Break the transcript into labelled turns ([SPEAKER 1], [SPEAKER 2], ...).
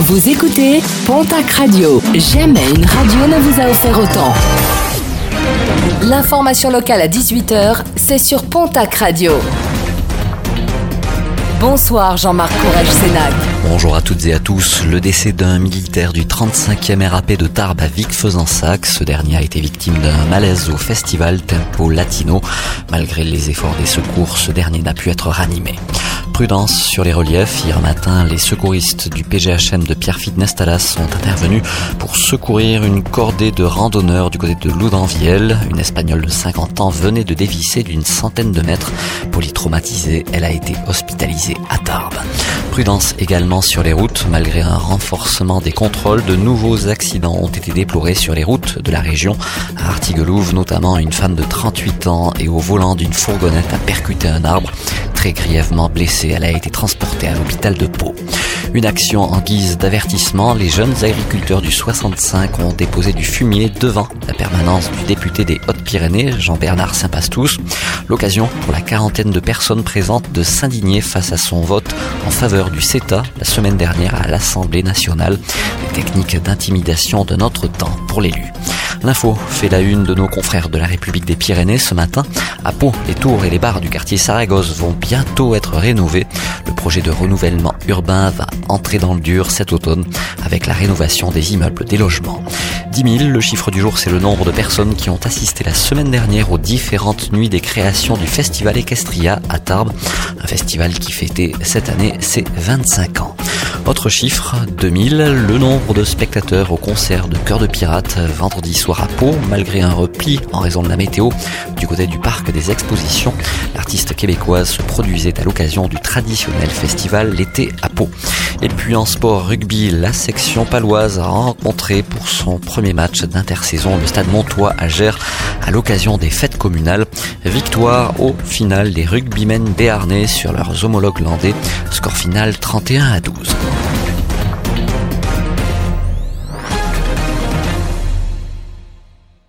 [SPEAKER 1] Vous écoutez Pontac Radio. Jamais une radio ne vous a offert autant. L'information locale à 18h, c'est sur Pontac Radio. Bonsoir Jean-Marc Courage Sénac.
[SPEAKER 2] Bonjour à toutes et à tous. Le décès d'un militaire du 35e RAP de Tarbes à Vic-Fezensac. Ce dernier a été victime d'un malaise au festival Tempo Latino. Malgré les efforts des secours, ce dernier n'a pu être ranimé. Prudence sur les reliefs. Hier matin, les secouristes du PGHM de Pierrefitte Nestalas sont intervenus pour secourir une cordée de randonneurs du côté de Loudanviel. Une Espagnole de 50 ans venait de dévisser d'une centaine de mètres. Polytraumatisée, elle a été hospitalisée à Tarbes. Prudence également sur les routes. Malgré un renforcement des contrôles, de nouveaux accidents ont été déplorés sur les routes de la région. À Artiguelouve, notamment, une femme de 38 ans et au volant d'une fourgonnette a percuté un arbre. Très grièvement blessée, elle a été transportée à l'hôpital de Pau. Une action en guise d'avertissement, les jeunes agriculteurs du 65 ont déposé du fumier devant la permanence du député des Hautes-Pyrénées, Jean-Bernard Saint-Pastous. L'occasion pour la quarantaine de personnes présentes de s'indigner face à son vote en faveur du CETA la semaine dernière à l'Assemblée nationale. Des techniques d'intimidation de notre temps pour l'élu. L'info fait la une de nos confrères de la République des Pyrénées ce matin. À Pau, les tours et les bars du quartier Saragosse vont bientôt être rénovés. Le projet de renouvellement urbain va entrer dans le dur cet automne avec la rénovation des immeubles, des logements. 10 000, le chiffre du jour, c'est le nombre de personnes qui ont assisté la semaine dernière aux différentes nuits des créations du Festival Equestria à Tarbes, un festival qui fêtait cette année ses 25 ans. Autre chiffre, 2000, le nombre de spectateurs au concert de Cœur de Pirate vendredi soir à Pau, malgré un repli en raison de la météo du côté du parc des expositions. L'artiste québécoise se produisait à l'occasion du traditionnel festival l'été à Pau. Et puis en sport rugby, la section paloise a rencontré pour son premier match d'intersaison le stade Montois à Gers à l'occasion des fêtes communales. Victoire au final des rugbymen béarnais sur leurs homologues landais. Score final 31 à 12.